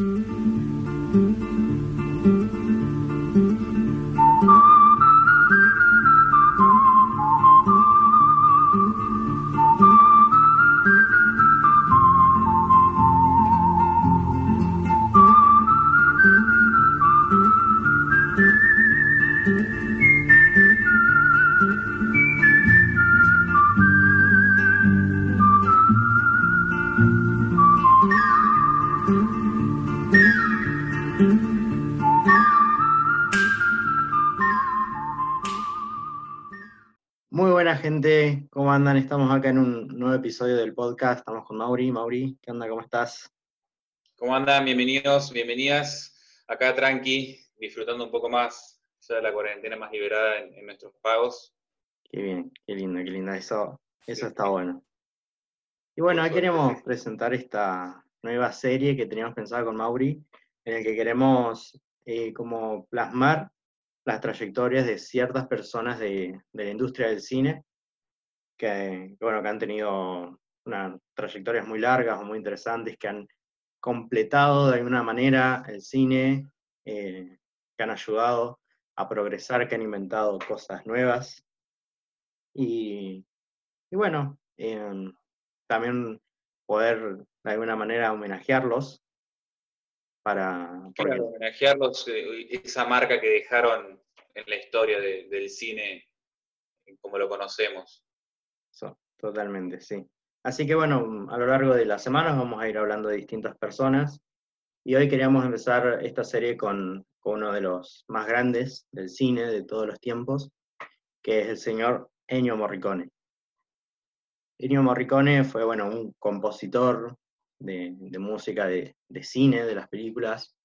gente? Andan? Estamos acá en un nuevo episodio del podcast. Estamos con Mauri. Mauri, ¿qué onda? ¿Cómo estás? ¿Cómo andan? Bienvenidos, bienvenidas. Acá tranqui, disfrutando un poco más ya de la cuarentena más liberada en, nuestros pagos. Qué bien, qué lindo, qué lindo. Eso, eso está bueno. Y bueno, hoy queremos presentar esta nueva serie que teníamos pensada con Mauri, en el que queremos eh, como plasmar las trayectorias de ciertas personas de, de, la industria del cine que, bueno, que han tenido unas trayectorias muy largas o muy interesantes, que han completado de alguna manera el cine, eh, que han ayudado a progresar, que han inventado cosas nuevas. Y, bueno, em, también poder de alguna manera homenajearlos para... homenajearlos, eh, esa marca que dejaron en la historia del cine como lo conocemos totalmente, sí. Así que bueno, a lo largo de las semanas vamos a ir hablando de distintas personas y hoy queríamos empezar esta serie con, uno de los más grandes del cine de todos los tiempos, que es el señor Ennio Morricone. Ennio Morricone fue, bueno, un compositor de, música de, cine, de las películas,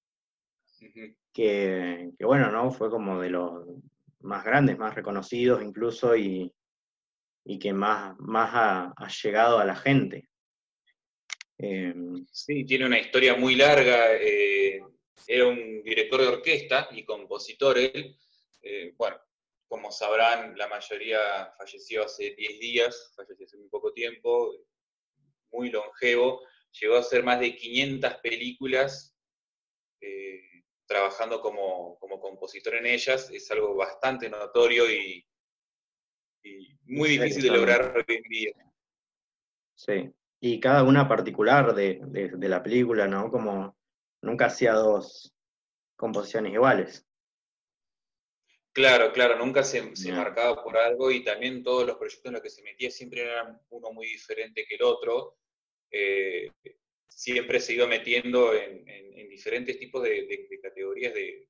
que, que, bueno, ¿no? Fue como de los más grandes, más reconocidos incluso, y, y que más, más ha, llegado a la gente. Em, sí, tiene una historia muy larga. Eh, era un director de orquesta y compositor él. Eh, bueno, como sabrán, la mayoría falleció hace 10 días, falleció hace muy poco tiempo, muy longevo. Llegó a hacer más de 500 películas eh, trabajando como, como compositor en ellas. Es algo bastante notorio y, muy difícil de lograr hoy en día. Sí, y cada una particular de, la película, ¿no? Como nunca hacía dos composiciones iguales. Claro, claro, nunca se, marcaba por algo y también todos los proyectos en los que se metía siempre eran uno muy diferente que el otro. Eh, siempre se iba metiendo en, diferentes tipos de, categorías de,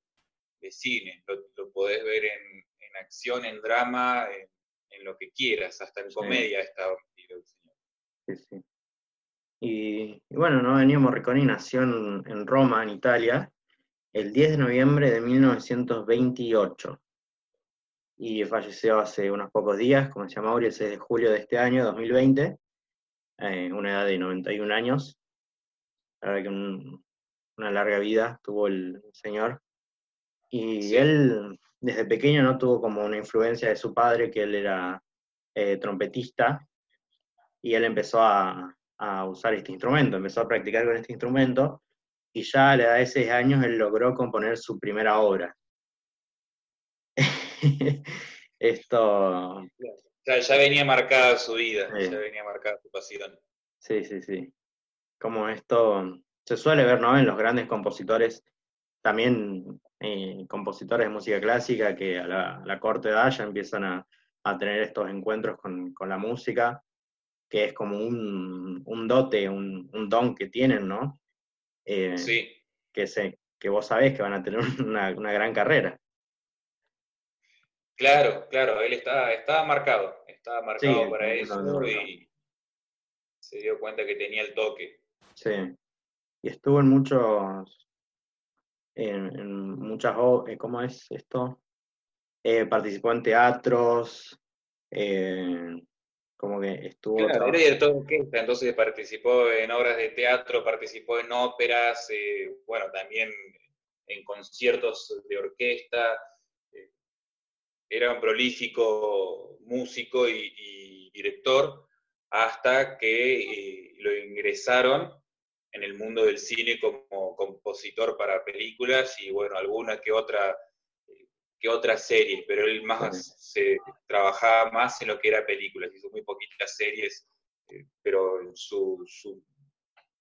cine. Lo, podés ver en, en acción, en drama, en en lo que quieras, hasta en comedia está el señor. Sí, sí. Y, bueno, ¿no? Ennio Morricone nació en, Roma, en Italia, el 10 de noviembre de 1928 y falleció hace unos pocos días, como se llama el 6 de julio de este año, 2020, eh, una edad de 91 años. La verdad que una larga vida tuvo el señor. Y él desde pequeño no tuvo como una influencia de su padre, que él era eh, trompetista, y él empezó a, usar este instrumento, empezó a practicar con este instrumento, y ya a la edad de seis años él logró componer su primera obra. Esto... Ya, venía marcada su vida, ya venía marcada su pasión. Sí, sí, sí. Como esto se suele ver, ¿no? En los grandes compositores, también eh, compositores de música clásica que a la, corta edad ya empiezan a, tener estos encuentros con, la música, que es como un, dote, un, don que tienen, ¿no? Eh, sí. Que, se, que vos sabés que van a tener una, gran carrera. Claro, claro, él estaba, estaba marcado, estaba marcado para eso y se dio cuenta que tenía el toque. Sí, y estuvo en muchos, en, muchas, eh, ¿cómo es esto? Eh, participó en teatros, eh, como que estuvo... Claro, era director de orquesta, entonces participó en obras de teatro, participó en óperas, bueno, también en conciertos de orquesta. era un prolífico músico y, director hasta que lo ingresaron en el mundo del cine como compositor para películas y bueno, alguna que otra que otras series, pero él más se trabajaba más en lo que era películas, hizo muy poquitas series, eh, pero su, su,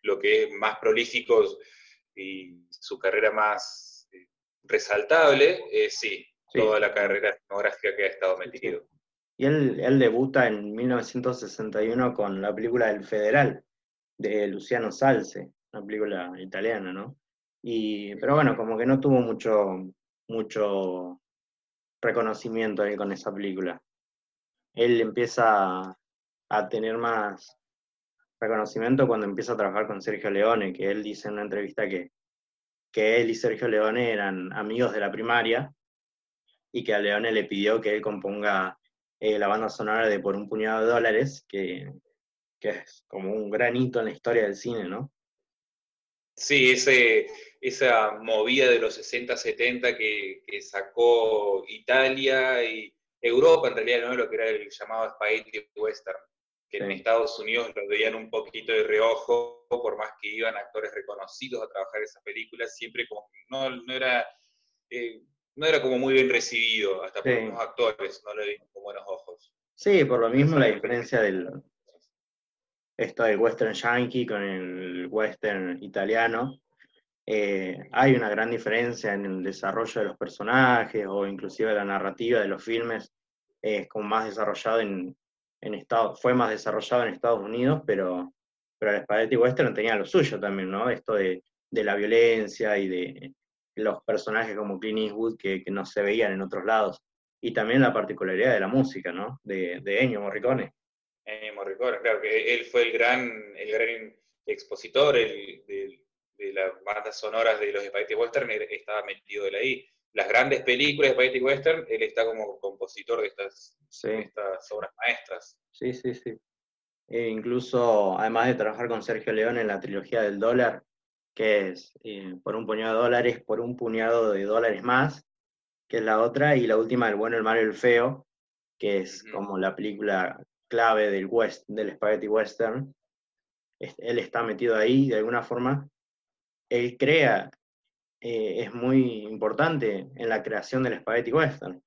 lo que es más prolífico y su carrera más eh, resaltable, es sí, toda la carrera etnográfica que ha estado metido. Y él, él debuta en 1961 con la película El Federal, de Luciano Salce, una película italiana, ¿no? Y, pero bueno, como que no tuvo mucho, mucho reconocimiento ahí con esa película. Él empieza a tener más reconocimiento cuando empieza a trabajar con Sergio Leone, que él dice en una entrevista que, que él y Sergio Leone eran amigos de la primaria y que a Leone le pidió que él componga eh, la banda sonora de Por un puñado de dólares, que, que es como un gran hito en la historia del cine, ¿no? Sí, ese, esa movida de los 60, 70 que, sacó Italia y Europa, en realidad no lo que era el llamado spaghetti western, que en Estados Unidos lo veían un poquito de reojo, por más que iban actores reconocidos a trabajar esas películas, siempre como no, no era... Eh, no era como muy bien recibido, hasta por los actores, no lo vimos con buenos ojos. Sí, por lo mismo la diferencia del, esto del western yankee con el western italiano, eh, hay una gran diferencia en el desarrollo de los personajes o inclusive la narrativa de los filmes, es como más desarrollado en, en Estados, fue más desarrollado en Estados Unidos, pero, pero el Spaghetti Western tenía lo suyo también, ¿no? Esto de, de la violencia y de los personajes como Clint Eastwood que, que, no se veían en otros lados. Y también la particularidad de la música, ¿no? De, de Ennio Morricone. Ennio Morricone, claro, que él fue el gran, el gran expositor de, las bandas sonoras de los Spaghetti Western, estaba metido él ahí. Las grandes películas de Spaghetti Western, él está como compositor de estas, estas obras maestras. Sí, sí, sí. E incluso, además de trabajar con Sergio León en la trilogía del dólar, que es eh, por un puñado de dólares, por un puñado de dólares más, que es la otra, y la última, El bueno, el malo y el feo, que es como la película clave del, west, del spaghetti western, él está metido ahí de alguna forma, él crea, eh, es muy importante en la creación del spaghetti western,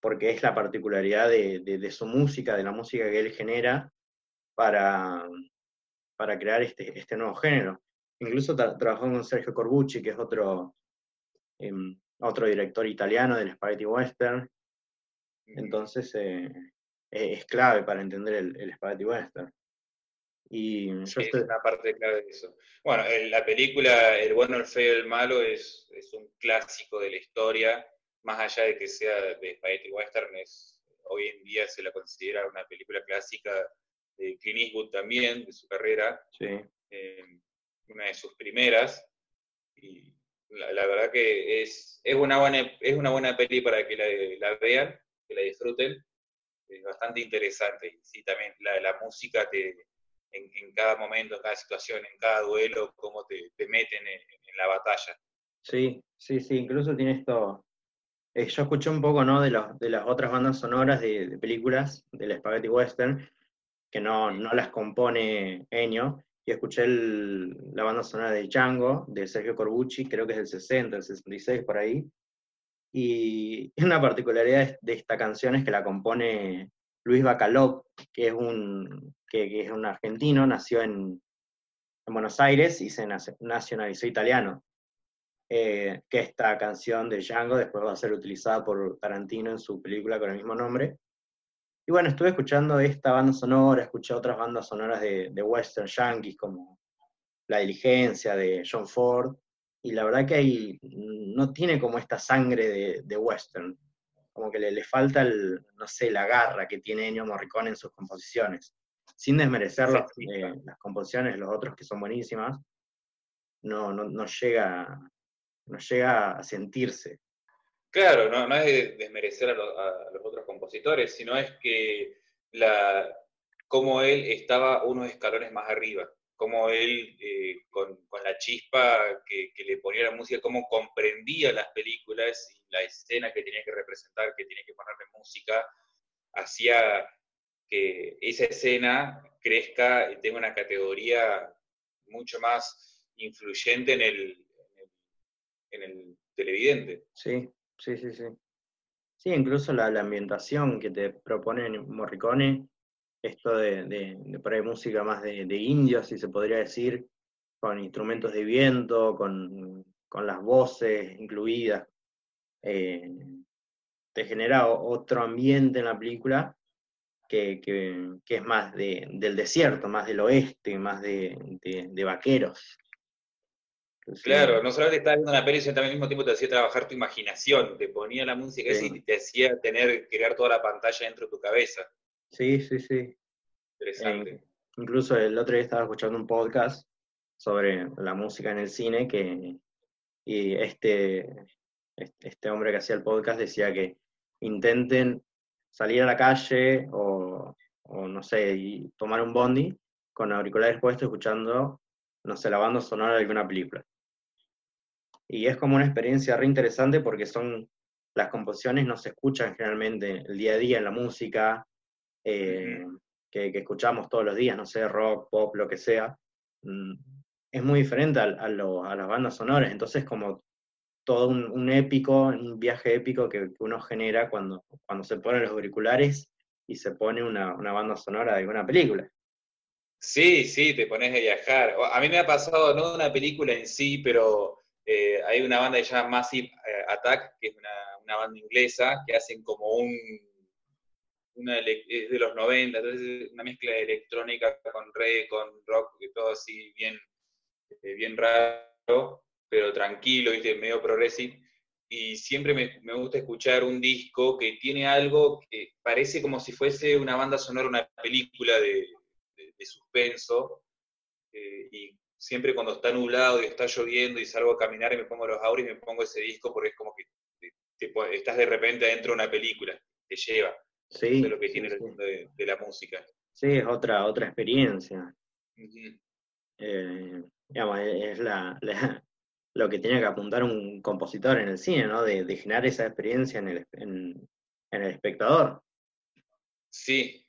porque es la particularidad de, su música, de la música que él genera para, para crear este, este nuevo género. Incluso trabajó con Sergio Corbucci, que es otro, em, otro director italiano del spaghetti western. Entonces, eh, es clave para entender el, el spaghetti western. Y yo estoy... Es una parte clave de eso. Bueno, la película El bueno, el feo y el malo es, es, un clásico de la historia, más allá de que sea de spaghetti western, es, hoy en día se la considera una película clásica de Clint Eastwood también, de su carrera, sí. Eh, una de sus primeras, y la, verdad que es, es, una buena, es una buena peli para que la, la vean, que la disfruten, es bastante interesante. Sí, también la, la música te, en, cada momento, en cada situación, en cada duelo, cómo te, te meten en, la batalla. Sí, sí, sí, incluso tiene esto. Eh, yo escuché un poco ¿no? de, los, de las otras bandas sonoras de, películas del Spaghetti Western, que no, no las compone Ennio, y escuché la banda sonora de Django, de Sergio Corbucci, creo que es del 60, el 66 por ahí, y una particularidad de esta canción es que la compone Luis Bacalov, que es un, que, es un argentino, nació en, Buenos Aires y se nacionalizó italiano. Eh, que esta canción de Django después va a ser utilizada por Tarantino en su película con el mismo nombre. Y bueno, estuve escuchando esta banda sonora, escuché otras bandas sonoras de, de western yankees como La Diligencia de John Ford, y la verdad que ahí no tiene como esta sangre de, western, como que le, le, falta, el, no sé, la garra que tiene Ennio Morricone en sus composiciones. Sin desmerecer eh, las composiciones, los otros que son buenísimas, no, no, no, llega, no llega a sentirse. Claro, no, no es desmerecer a, a, los otros compositores, sino es que la, como él estaba unos escalones más arriba cómo él, eh, con, la chispa que, le ponía la música, cómo comprendía las películas y la escena que tenía que representar, que tenía que ponerle música, hacía que esa escena crezca y tenga una categoría mucho más influyente en el, en el, televidente. Sí, sí, sí, sí. Sí, incluso la, ambientación que te propone Morricone, esto de, de, por ahí música más de, indios, si se podría decir, con instrumentos de viento, con, las voces incluidas, eh, te genera otro ambiente en la película que, es más del desierto, más del oeste, más de, vaqueros. claro, no solamente estabas viendo una peli, sino también al mismo tiempo te hacía trabajar tu imaginación, te ponía la música y te hacía tener, crear toda la pantalla dentro de tu cabeza. Sí, sí, sí. Interesante. Eh, incluso el otro día estaba escuchando un podcast sobre la música en el cine que y este, este hombre que hacía el podcast decía que intenten salir a la calle o, no sé, y tomar un bondi con auriculares puestos escuchando, no sé, la banda sonora de alguna película. Y es como una experiencia re interesante porque son, las composiciones no se escuchan generalmente el día a día en la música, eh, que, escuchamos todos los días, no sé, rock, pop, lo que sea. Mm, es muy diferente a, a las bandas sonoras, entonces como todo un, épico, un viaje épico que, uno genera cuando, cuando se ponen los auriculares y se pone una, banda sonora de alguna película. Sí, sí, te pones a viajar. A mí me ha pasado, no de una película en sí, pero eh, hay una banda que se llama Massive eh, Attack, que es una, banda inglesa, que hacen como un, una, es de los 90, entonces una mezcla de electrónica con reggae, con rock, todo así bien, eh, bien raro pero tranquilo, ¿viste? medio progressive. Y siempre me, gusta escuchar un disco que tiene algo que parece como si fuese una banda sonora, una película de, suspenso. Eh, y siempre cuando está nublado y está lloviendo y salgo a caminar y me pongo los auris, me pongo ese disco porque es como que estás de repente dentro de una película, te lleva. Sí, Eso es lo que tiene el mundo de, la música. Sí, es otra, otra experiencia. Eh, digamos, es la, lo que tiene que apuntar un compositor en el cine, ¿no? De, generar esa experiencia en el, espectador. Sí,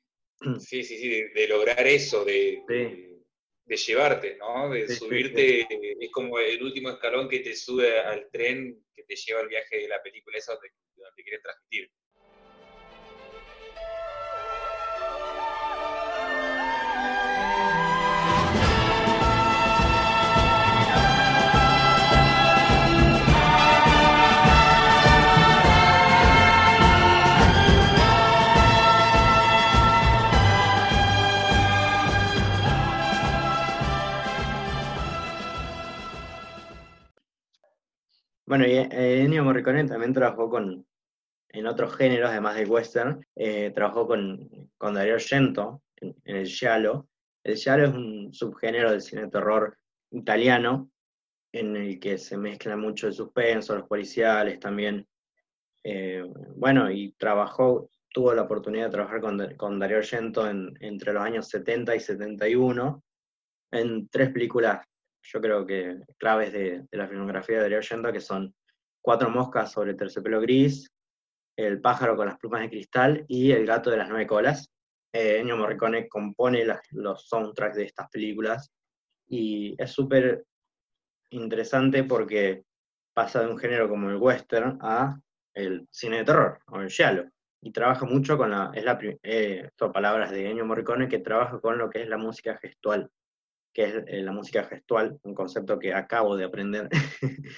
sí, sí, sí, de, lograr eso, de, de, llevarte, ¿no? De subirte, es como el último escalón que te sube al tren que te lleva al viaje de la película esa donde, donde quieres transmitir. Bueno, y eh, Ennio Morricone también trabajó con, en otros géneros, además del western, eh, trabajó con, con Dario Argento en, el giallo. El giallo es un subgénero del cine de terror italiano, en el que se mezcla mucho el suspenso, los policiales también. Eh, bueno, y trabajó, tuvo la oportunidad de trabajar con, con Dario Argento entre los años 70 y 71 en tres películas yo creo que claves de, la filmografía de Darío Argento, que son Cuatro moscas sobre terciopelo gris, El pájaro con las plumas de cristal y El gato de las nueve colas. Eh, Ennio Morricone compone los soundtracks de estas películas y es súper interesante porque pasa de un género como el western a el cine de terror, o el giallo. Y trabaja mucho con la, es la, eh, son palabras de Ennio Morricone, que trabaja con lo que es la música gestual que es eh, la música gestual, un concepto que acabo de aprender,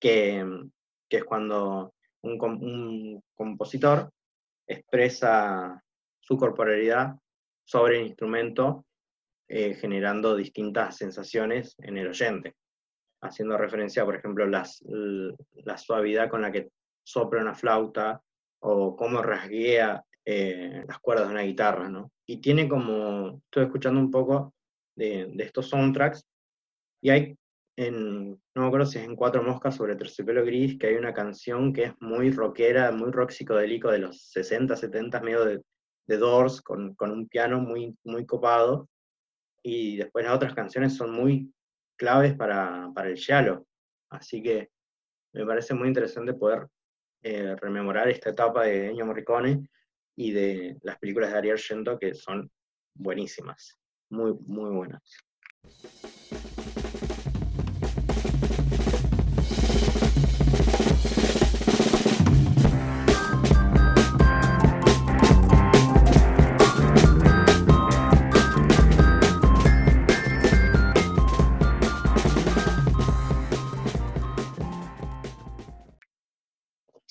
que, es cuando un, compositor expresa su corporalidad sobre el instrumento, eh, generando distintas sensaciones en el oyente, haciendo referencia, por ejemplo, las, la suavidad con la que sopla una flauta o cómo rasguea eh, las cuerdas de una guitarra, ¿no? Y tiene como, estoy escuchando un poco de, estos soundtracks. Y hay, en, no me acuerdo si es en Cuatro Moscas sobre Terciopelo Gris, que hay una canción que es muy rockera, muy rock psicodélico de los 60, 70, medio de, Doors, con, un piano muy, muy copado. Y después las otras canciones son muy claves para, para el giallo. Así que me parece muy interesante poder eh, rememorar esta etapa de Ennio Morricone y de las películas de Ariel Argento que son buenísimas muy, muy buenas.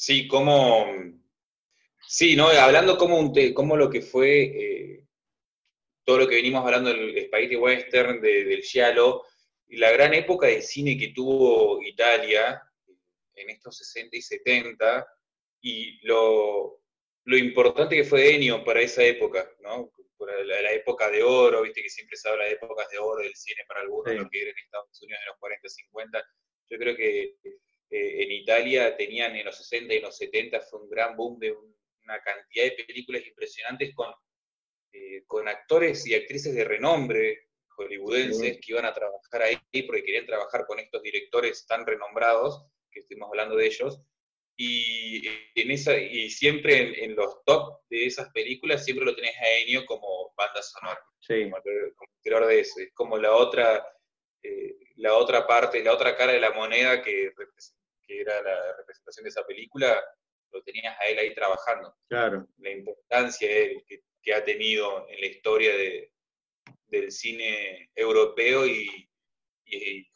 Sí, como, sí, ¿no? Hablando como, un, te, como lo que fue eh, todo lo que venimos hablando del Spaghetti Western, del Giallo, y la gran época de cine que tuvo Italia en estos 60 y 70, y lo, lo importante que fue Ennio para esa época, ¿no? La, la, época de oro, viste que siempre se habla de épocas de oro del cine para algunos, lo que era en Estados Unidos en los 40, 50. Yo creo que eh, en Italia tenían en los 60 y los 70 fue un gran boom de una cantidad de películas impresionantes con, eh, con actores y actrices de renombre hollywoodenses que iban a trabajar ahí porque querían trabajar con estos directores tan renombrados, que estuvimos hablando de ellos, y, en esa, y siempre en, los top de esas películas siempre lo tenés a Ennio como banda sonora, como, creador de eso, es como la otra, eh, la otra parte, la otra cara de la moneda que que era la representación de esa película, lo tenías a él ahí trabajando. Claro. La importancia que, ha tenido en la historia de, del cine europeo y,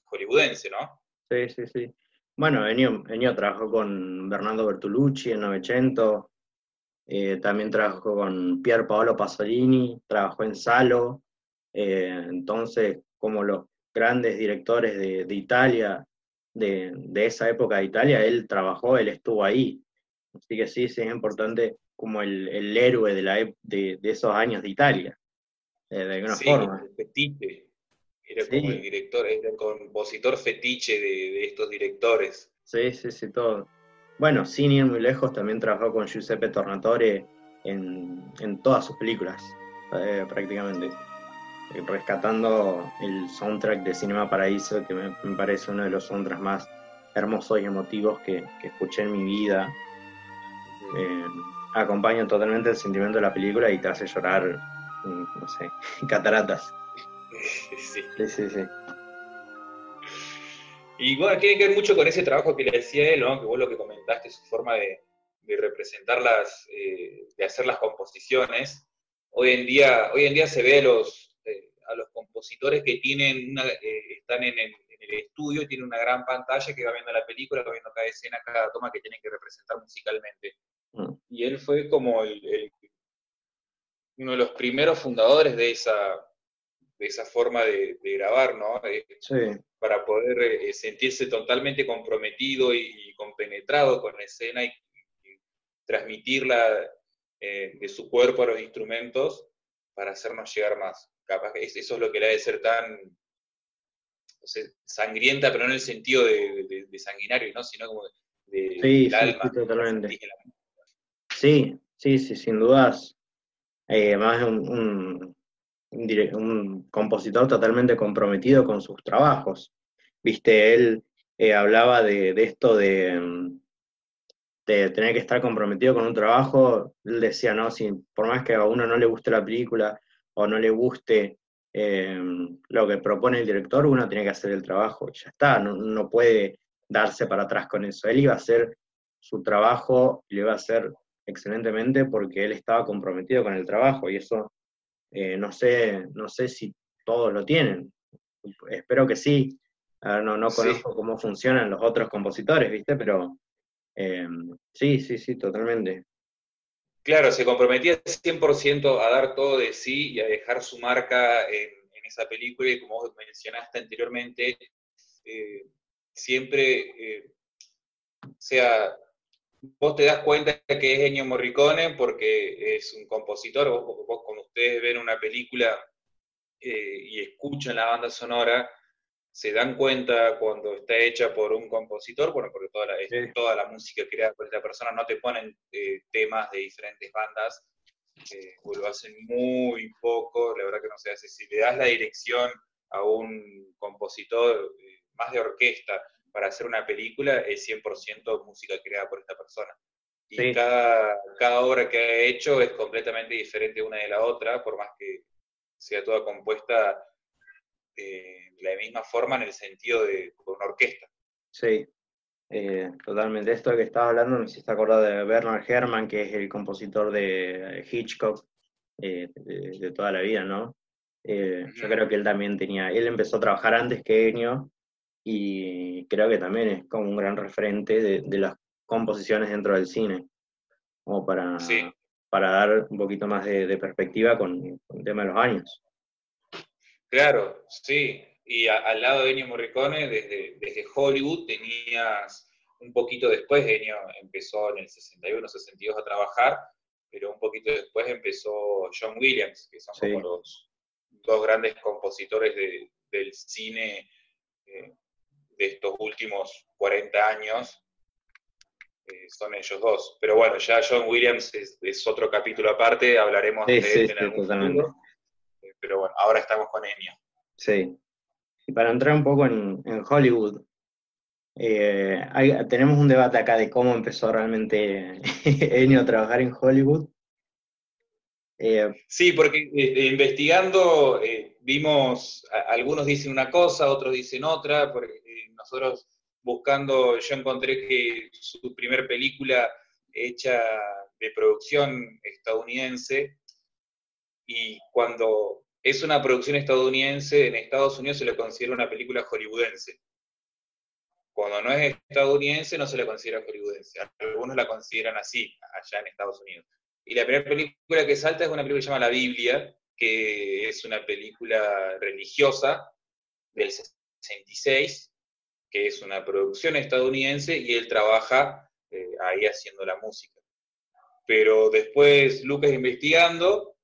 hollywoodense, ¿no? Sí, sí, sí. Bueno, Ennio, trabajó con Bernardo Bertolucci en Novecento, eh, también trabajó con Pier Paolo Pasolini, trabajó en Salo, eh, entonces como los grandes directores de, de Italia de, esa época de Italia, él trabajó, él estuvo ahí. Así que sí, sí es importante como el, héroe de, la, de, esos años de Italia, eh, de alguna forma. fetiche. Era como el director, era el compositor fetiche de, estos directores. Sí, sí, sí, todo. Bueno, sin ir muy lejos, también trabajó con Giuseppe Tornatore en, todas sus películas, eh, prácticamente rescatando el soundtrack de Cinema Paraíso, que me, parece uno de los soundtracks más hermosos y emotivos que, escuché en mi vida. Eh, acompaña totalmente el sentimiento de la película y te hace llorar, mm, no sé, cataratas. Sí. sí, sí, Y bueno, tiene que ver mucho con ese trabajo que le decía él, ¿no? que vos lo que comentaste, su forma de, de representar las, eh, de hacer las composiciones. Hoy en día, hoy en día se ve los, a los compositores que tienen eh, están en el, estudio y tienen una gran pantalla que va viendo la película, va viendo cada escena, cada toma que tienen que representar musicalmente. Mm. Y él fue como el, uno de los primeros fundadores de esa, de esa forma de, grabar, ¿no? Para poder eh, sentirse totalmente comprometido y, compenetrado con la escena y, transmitirla eh, de su cuerpo a los instrumentos para hacernos llegar más capaz que eso es lo que le ha de ser tan sangrienta, pero no en el sentido de, sanguinario, ¿no? sino como de, sí, sí, Sí, totalmente. Sí, sí, sí, sin dudas. Eh, además un, un, compositor totalmente comprometido con sus trabajos. Viste, él eh, hablaba de, esto de, de tener que estar comprometido con un trabajo. Él decía, no, si por más que a uno no le guste la película, o no le guste eh, lo que propone el director, uno tiene que hacer el trabajo, ya está, no, puede darse para atrás con eso. Él iba a hacer su trabajo y lo iba a hacer excelentemente porque él estaba comprometido con el trabajo y eso eh, no, sé, no sé si todos lo tienen. Espero que sí. no, no conozco cómo funcionan los otros compositores, ¿viste? Pero eh, sí, sí, sí, totalmente. Claro, se comprometía 100% a dar todo de sí y a dejar su marca en, esa película y como vos mencionaste anteriormente, eh, siempre, eh, sea, vos te das cuenta que es Ennio Morricone porque es un compositor, vos, vos cuando ustedes ven una película eh, y escuchan la banda sonora, se dan cuenta cuando está hecha por un compositor, bueno, porque toda la, toda la música creada por esta persona no te ponen eh, temas de diferentes bandas, eh, o lo hacen muy poco, la verdad que no se hace. Si le das la dirección a un compositor eh, más de orquesta para hacer una película, es 100% música creada por esta persona. Y cada, cada obra que ha hecho es completamente diferente una de la otra, por más que sea toda compuesta de la misma forma en el sentido de una orquesta. Sí, eh, totalmente. Esto que estaba hablando me hiciste acordar de Bernard Herrmann, que es el compositor de Hitchcock eh, de, toda la vida, ¿no? Eh, yo creo que él también tenía, él empezó a trabajar antes que Ennio y creo que también es como un gran referente de, los composiciones dentro del cine, como para, para dar un poquito más de, perspectiva con, el tema de los años. Claro, sí. Y al lado de Ennio Morricone, desde, desde Hollywood, tenías un poquito después, Ennio empezó en el 61, 62 a trabajar, pero un poquito después empezó John Williams, que son como los dos grandes compositores del cine eh, de estos últimos 40 años, eh, son ellos dos. Pero bueno, ya John Williams es, otro capítulo aparte, hablaremos de él en algún momento. Eh, pero bueno, ahora estamos con Ennio. Sí. Y para entrar un poco en, Hollywood, eh, tenemos un debate acá de cómo empezó realmente Ennio a trabajar en Hollywood. sí, porque investigando vimos, algunos dicen una cosa, otros dicen otra, porque nosotros buscando, yo encontré que su primer película hecha de producción estadounidense, y cuando es una producción estadounidense, en Estados Unidos se le considera una película hollywoodense. Cuando no es estadounidense, no se le considera hollywoodense. Algunos la consideran así, allá en Estados Unidos. Y la primera película que salta es una película que se llama La Biblia, que es una película religiosa del 66, que es una producción estadounidense y él trabaja eh, ahí haciendo la música. Pero después Lucas investigando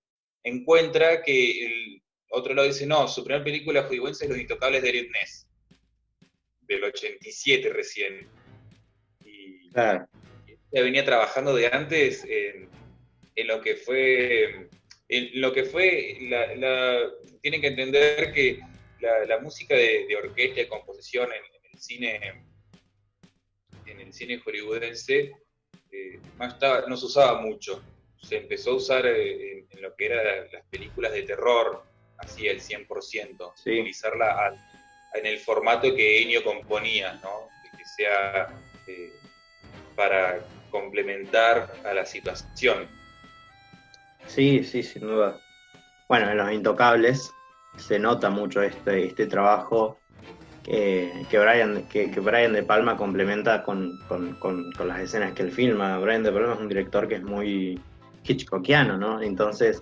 encuentra que el otro lado dice, no, su primera película hollywoodense es Los Intocables de Eric Ness, del 87 recién. Y claro. ella venía trabajando de antes en, lo que fue, en lo que fue, la, tienen que entender que la, música de, orquesta y composición en, cine, en el cine hollywoodense, eh, no se usaba mucho. Se empezó a usar eh, en, lo que eran las películas de terror, así el 100%, utilizarla en el formato que Ennio componía, ¿no? que sea eh, para complementar a la situación. Sí, sí, sin duda. Bueno, en Los Intocables se nota mucho este, este trabajo que, Brian, que, Brian De Palma complementa con, las escenas que él filma. Brian De Palma es un director que es muy Hitchcockiano, ¿no? Entonces,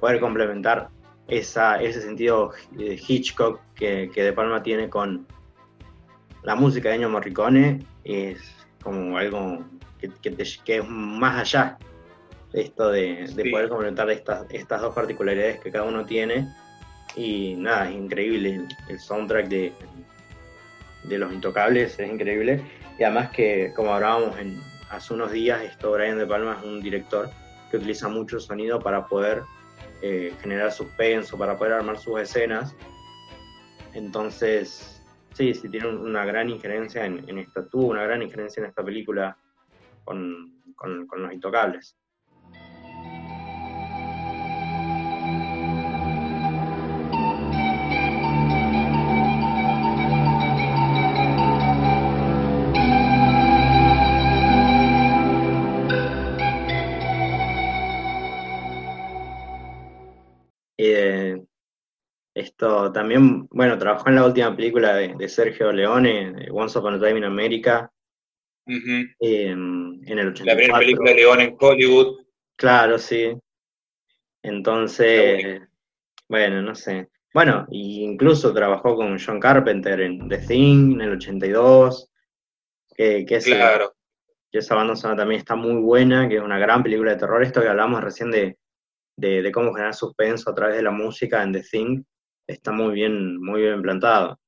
poder complementar esa, ese sentido de Hitchcock que, De Palma tiene con la música de Ennio Morricone es como algo que, que, es más allá esto de, poder complementar estas, estas dos particularidades que cada uno tiene. Y nada, es increíble el soundtrack de, de Los Intocables, es increíble. Y además que, como hablábamos en, hace unos días, esto Brian De Palma es un director que utiliza mucho sonido para poder eh, generar suspenso, para poder armar sus escenas. Entonces, sí, sí tiene una gran injerencia en, esta, tuvo una gran injerencia en esta película con, con Los Intocables. Esto también, bueno, trabajó en la última película de, Sergio Leone, Once Upon a Time in America, en, el 84. La primera película de Leone en Hollywood. Claro, sí. Entonces, bueno, no sé. Bueno, incluso trabajó con John Carpenter en The Thing en el 82, que, que, claro. que esa banda sonora también está muy buena, que es una gran película de terror. Esto que hablamos recién de, de, cómo generar suspenso a través de la música en The Thing, está muy bien, muy bien plantado.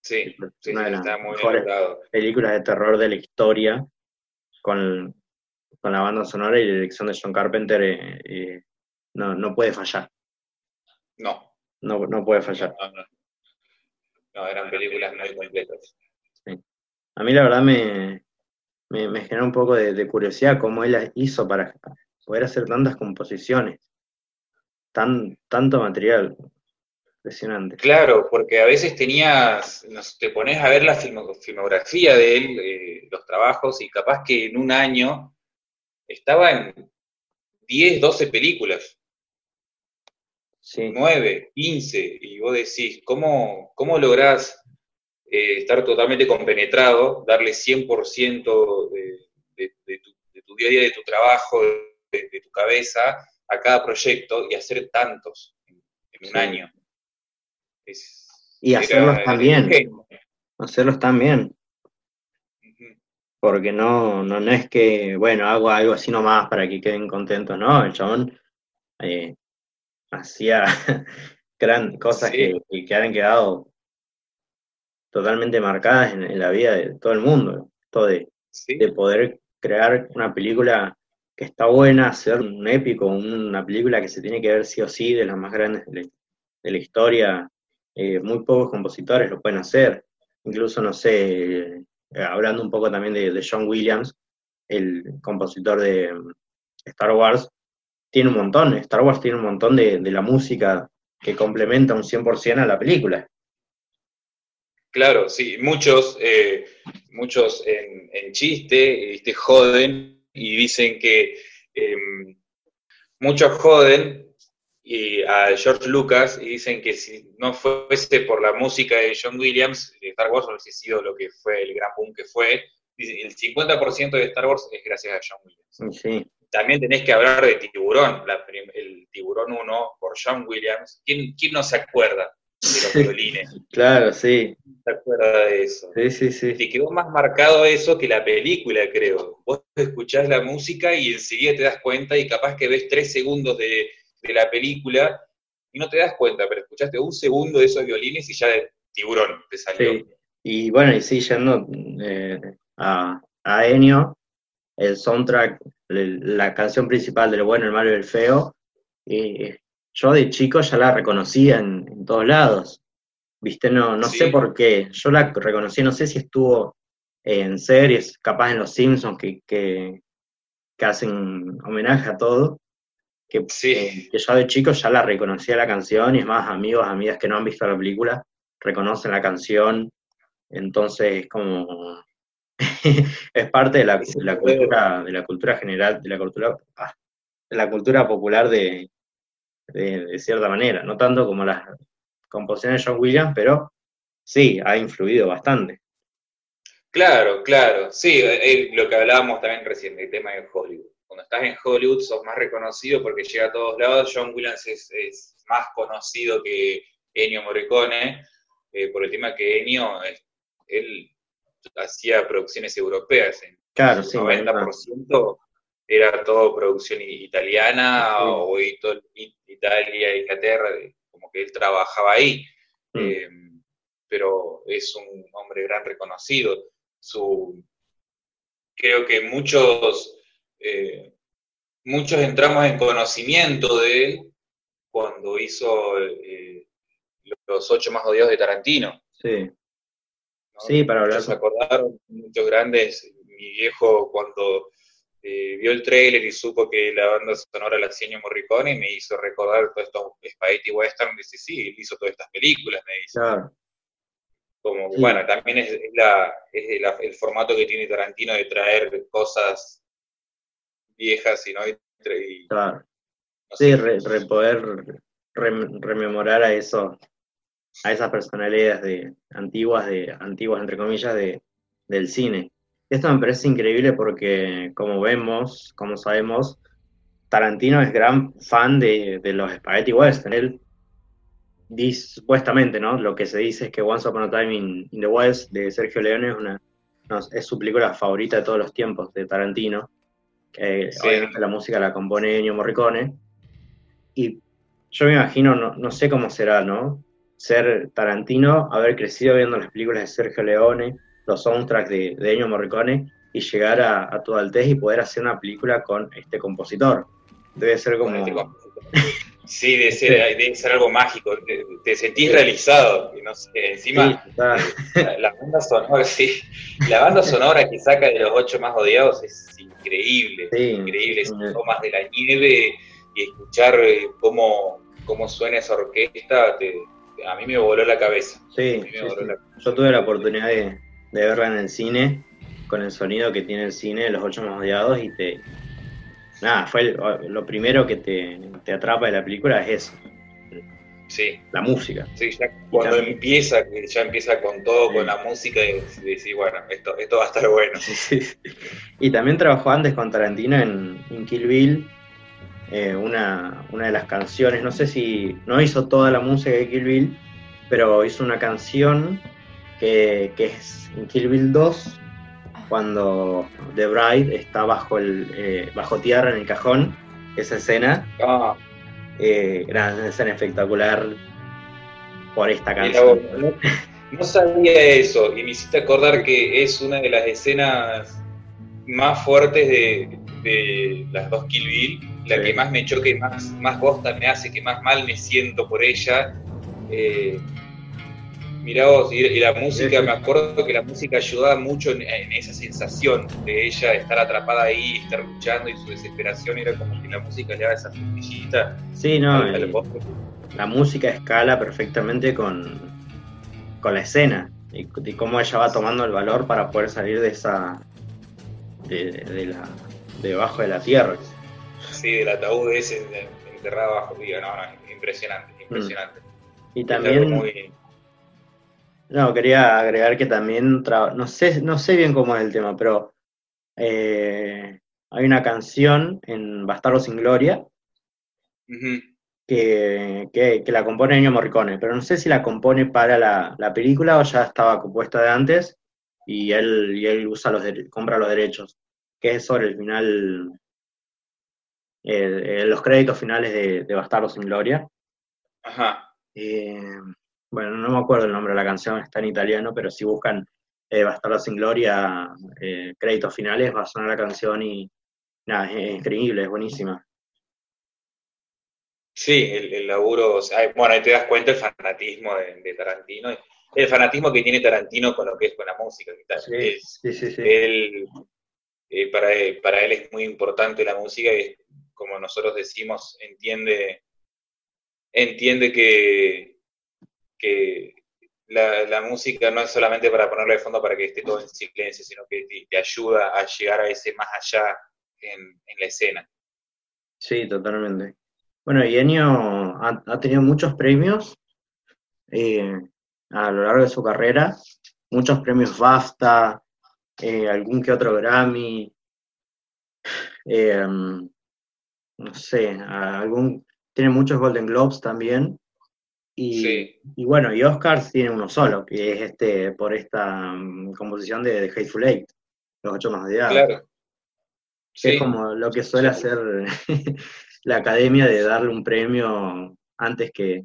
Sí, una de las mejores películas de terror de la historia, con, la banda sonora y la dirección de John Carpenter, eh, eh, no, puede fallar. No. No, puede fallar. No, eran películas muy completas. A mí la verdad me, me, genera un poco de, de, curiosidad cómo él hizo para poder hacer tantas composiciones, tan, tanto material. Impresionante. Claro, porque a veces tenías, te pones a ver la filmografía de él, eh, los trabajos, y capaz que en un año estaba en 10, 12 películas. Sí. 9, 15, y vos decís, ¿cómo, cómo lográs eh, estar totalmente compenetrado, darle 100% de, de, tu, día a día, de tu trabajo, de, tu cabeza a cada proyecto y hacer tantos en, un año. y hacerlos también. Hacerlos también. Porque no, no, no es que, bueno, hago algo así nomás para que queden contentos, no, el chabón eh, hacía gran, cosas que, que, han quedado totalmente marcadas en, la vida de todo el mundo, todo de, de poder crear una película que está buena, hacer un épico, una película que se tiene que ver sí o sí, de las más grandes de, la historia. Eh, muy pocos compositores lo pueden hacer. Incluso, no sé, eh, hablando un poco también de, John Williams, el compositor de mm, Star Wars, tiene un montón, Star Wars tiene un montón de, la música que complementa un 100% a la película. Claro, sí, muchos, eh, muchos en, en chiste, este, joden y dicen que em, muchos joden y a George Lucas y dicen que si no fuese por la música de John Williams, Star Wars no hubiese sido lo que fue, el gran boom que fue. El 50% de Star Wars es gracias a John Williams. También tenés que hablar de Tiburón, el Tiburón 1 por John Williams. ¿Quién, quién no se acuerda? De los violines. claro, sí. ¿Te acuerdas de eso? Sí, sí, sí. Te quedó más marcado eso que la película, creo. Vos escuchás la música y enseguida te das cuenta y capaz que ves tres segundos de, la película y no te das cuenta, pero escuchaste un segundo de esos violines y ya de tiburón te salió. Sí. Y bueno, y sí, yendo eh, a, a Enio, el soundtrack, la canción principal del bueno, el malo y el feo, yo de chico ya la reconocía en, todos lados. Viste, no, no sé por qué. Yo la reconocí, no sé si estuvo en series, capaz en Los Simpsons, que, que, hacen homenaje a todo. Que, sí. que, yo de chico ya la reconocía la canción, y es más, amigos, amigas que no han visto la película, reconocen la canción. Entonces, como es parte de la, cultura, de la cultura general, de la cultura, de la cultura popular de, de, cierta manera, no tanto como las composiciones de John Williams, pero sí, ha influido bastante. Claro, claro, sí, es lo que hablábamos también recién, el tema de Hollywood. Cuando estás en Hollywood sos más reconocido porque llega a todos lados. John Williams es, más conocido que Ennio Morricone, eh, por el tema que Ennio, él hacía producciones europeas. En claro, sí, 90% era todo producción italiana o Italia, Inglaterra, como que él trabajaba ahí. Mm. Eh, pero es un hombre gran reconocido. Su, creo que muchos, eh, muchos entramos en conocimiento de él cuando hizo eh, los ocho más odiados de Tarantino. Sí. Sí, para hablar. Se acordaron, muchos grandes, mi viejo cuando eh, vio el trailer y supo que la banda sonora la hacía Morricone y me hizo recordar todos estos spaghetti western, dice, sí, hizo todas estas películas, me dice. Como, bueno, también es, la, es el formato que tiene Tarantino de traer cosas viejas y no... claro. sí, poder rememorar a eso, a esas personalidades de, antiguas, de, antiguas entre comillas, de, del cine. Esto me parece increíble porque, como vemos, como sabemos, Tarantino es gran fan de, los Spaghetti Western. Él, supuestamente, ¿no? Lo que se dice es que Once Upon a Time in, the West de Sergio Leone es, una, es su película favorita de todos los tiempos de Tarantino. Que obviamente la música la compone Ennio Morricone. Y yo me imagino, no, no sé cómo será, ¿no? Ser Tarantino, haber crecido viendo las películas de Sergio Leone los soundtracks de, de Ennio Morricone y llegar a, a Tudaltés y poder hacer una película con este compositor. Debe ser como... Este sí, debe ser, ser algo mágico, te, sentís realizado, y no sé, encima la, banda sonora, sí, la banda sonora que saca de los ocho más odiados es increíble, increíble, es tomas de la nieve y escuchar eh, cómo, cómo suena esa orquesta, a mí me voló la cabeza. Sí, yo tuve la oportunidad de, de verla en el cine, con el sonido que tiene el cine, los ocho más odiados, y te. Nada, fue lo primero que te, atrapa de la película es eso. Sí. La música. Sí, ya cuando empieza, ya empieza con todo, con la música, y decís, bueno, esto, esto va a estar bueno. Y también trabajó antes con Tarantino en, Kill Bill, eh, una, una, de las canciones, no sé si, no hizo toda la música de Kill Bill, pero hizo una canción que, es en Kill Bill 2, cuando The Bride está bajo, el, eh, bajo tierra en el cajón, esa escena. Ah eh, gran escena espectacular por esta canción. No, sabía eso y me hiciste acordar que es una de las escenas más fuertes de, las dos Kill Bill, la que más me choque, más, más bosta me hace, que más mal me siento por ella. Eh, mirá vos, y, la música, me acuerdo que la música ayudaba mucho en, esa sensación de ella estar atrapada ahí, estar luchando y su desesperación era como que la música le daba esa frutillita. Sí, no, la música escala perfectamente con, con la escena y, cómo ella va tomando el valor para poder salir de esa, de, la, debajo de la tierra. Sí, del ataúd ese enterrado abajo, no, no, impresionante, impresionante. Y también... No, quería agregar que también, no sé, no sé bien cómo es el tema, pero eh, hay una canción en Bastardo sin Gloria que, la compone Ennio Morricone, pero no sé si la compone para la, película o ya estaba compuesta de antes y él, y él usa los compra los derechos, que es sobre el final, los créditos finales de, de Bastardo sin Gloria. Ajá. Eh, bueno, no me acuerdo el nombre de la canción, está en italiano, pero si buscan eh, Bastardo sin Gloria, eh, créditos finales, va a sonar la canción y nada, es, increíble, es buenísima. Sí, el, laburo, bueno, ahí te das cuenta el fanatismo de, Tarantino, el fanatismo que tiene Tarantino con lo que es con la música. Sí, sí, sí, Él, eh, para, para él es muy importante la música y como nosotros decimos, entiende, entiende que, que la, música no es solamente para ponerle de fondo para que esté todo en silencio, sino que te, ayuda a llegar a ese más allá en, la escena. Sí, totalmente. Bueno, y Ennio ha, tenido muchos premios eh, a lo largo de su carrera, muchos premios BAFTA, eh, algún que otro Grammy, eh, no sé, algún, tiene muchos Golden Globes también, y, bueno, y Oscars tiene uno solo, que es este por esta mm, composición de, de, Hateful Eight, los ocho más odiados. Claro. Es como lo que suele hacer la academia de darle un premio antes que,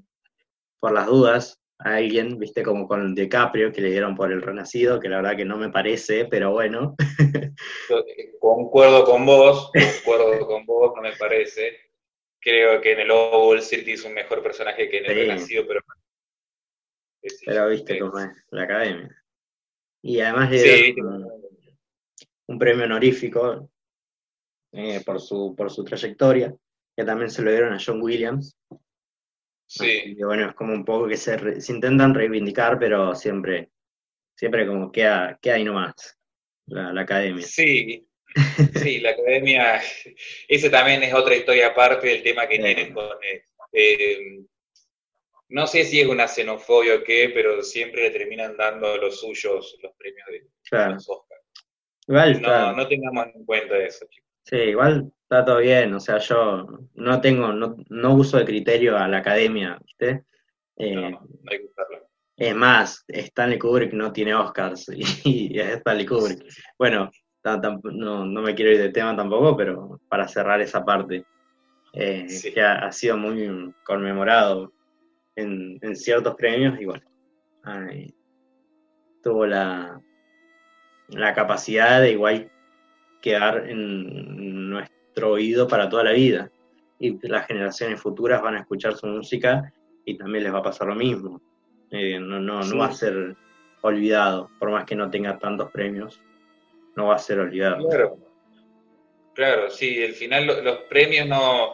por las dudas, a alguien, viste, como con DiCaprio, que le dieron por el Renacido, que la verdad que no me parece, pero bueno. concuerdo con vos, concuerdo con vos, no me parece creo que en el Owl City es un mejor personaje que en el Renacido, pero... pero viste cómo es la academia. Y además le un, premio honorífico eh, por, su, por su trayectoria, que también se lo dieron a John Williams. Sí. Y bueno, es como un poco que se, se intentan reivindicar, pero siempre, siempre como queda, queda ahí nomás la, la academia. Sí, Sí, la academia, ese también es otra historia aparte del tema que tienen con... Eh, eh, no sé si es una xenofobia o qué, pero siempre le terminan dando los suyos los premios de los Oscars. Igual, no, no tengamos en cuenta eso, chicos. Sí, igual está todo bien, o sea, yo no tengo, no, no uso de criterio a la academia, ¿viste? Eh, no, no hay que usarlo. Es más, Stanley Kubrick no tiene Oscars y, y es Stanley Kubrick. Bueno, no, no, me quiero ir de tema tampoco, pero para cerrar esa parte, eh, que ha, sido muy conmemorado en, ciertos premios y bueno, tuvo la, la capacidad de igual quedar en nuestro oído para toda la vida. Y las generaciones futuras van a escuchar su música y también les va a pasar lo mismo. Eh, no, no, no va a ser olvidado, por más que no tenga tantos premios no va a ser olvidado. Claro, claro sí, al final los premios no,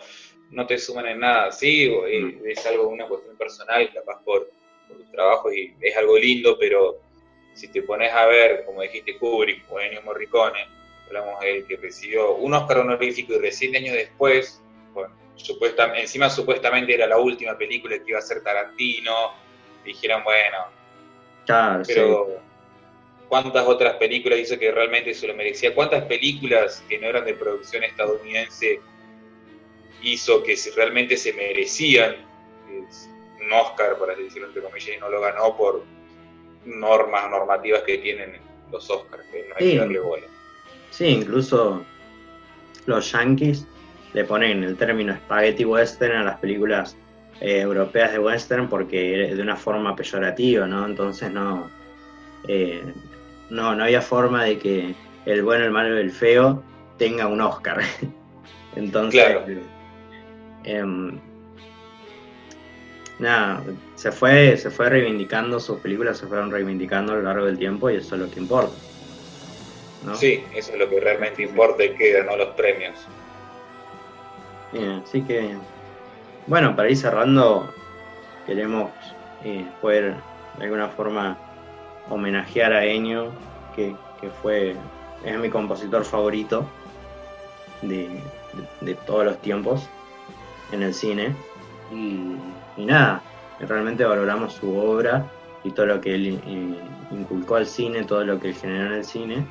no te suman en nada, sí, mm. es algo, una cuestión personal, capaz por, por tu trabajo y es algo lindo, pero si te pones a ver, como dijiste, Kubrick o Ennio Morricone, hablamos de él que recibió un Oscar honorífico y recién años después, bueno, encima supuestamente era la última película que iba a ser Tarantino, dijeron, bueno, pero ¿cuántas otras películas hizo que realmente se lo merecía? ¿Cuántas películas que no eran de producción estadounidense hizo que realmente se merecían un Oscar, por así decirlo entre comillas, y no lo ganó por normas, normativas que tienen los Oscars, que no hay que darle bola. Sí, incluso los yankees le ponen el término spaghetti western a las películas eh, europeas de western porque de una forma peyorativa, ¿no? Entonces no, eh, no, no había forma de que el bueno, el malo y el feo tenga un Oscar. Entonces, claro. Em, nada, se fue, se fue reivindicando, sus películas se fueron reivindicando a lo largo del tiempo y eso es lo que importa. Sí, eso es lo que realmente importa y queda, no los premios. Bien, así que, bueno, para ir cerrando, queremos eh, poder de alguna forma homenajear a Ennio, que, fue, es mi compositor favorito de, todos los tiempos en el cine. Y, nada, realmente valoramos su obra y todo lo que él eh, inculcó al cine, todo lo que él generó en el cine.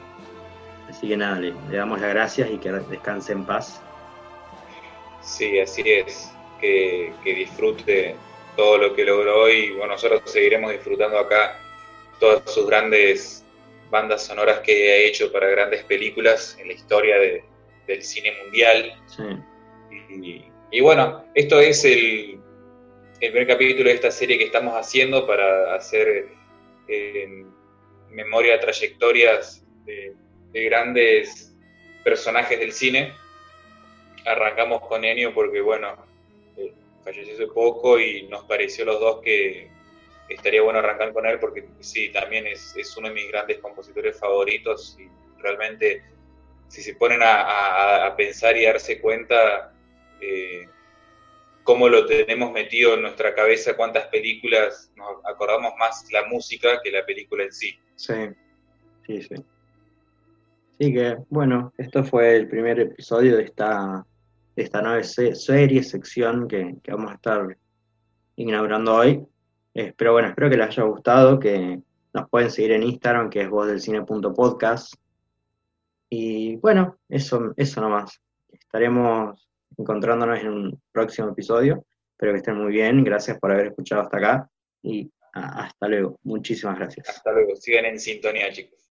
Así que nada, le, damos las gracias y que descanse en paz. Sí, así es. Que, disfrute todo lo que logró y bueno, nosotros seguiremos disfrutando acá todas sus grandes bandas sonoras que ha hecho para grandes películas en la historia del cine mundial. Y, bueno, esto es el, el, primer capítulo de esta serie que estamos haciendo para hacer eh, memoria de trayectorias de de grandes personajes del cine. Arrancamos con Ennio porque, bueno, eh, falleció hace poco y nos pareció los dos que estaría bueno arrancar con él porque sí, también es, uno de mis grandes compositores favoritos y realmente si se ponen a, pensar y darse cuenta eh, cómo lo tenemos metido en nuestra cabeza, cuántas películas nos acordamos más la música que la película en sí. Sí, sí, sí. Así que, bueno, esto fue el primer episodio de esta, esta nueva serie, sección que, vamos a estar inaugurando hoy. Espero, bueno, espero que les haya gustado, que nos pueden seguir en Instagram, que es vozdelcine.podcast. Y bueno, eso, eso nomás. Estaremos encontrándonos en un próximo episodio. Espero que estén muy bien. Gracias por haber escuchado hasta acá. Y hasta luego. Muchísimas gracias. Hasta luego. Sigan en sintonía, chicos.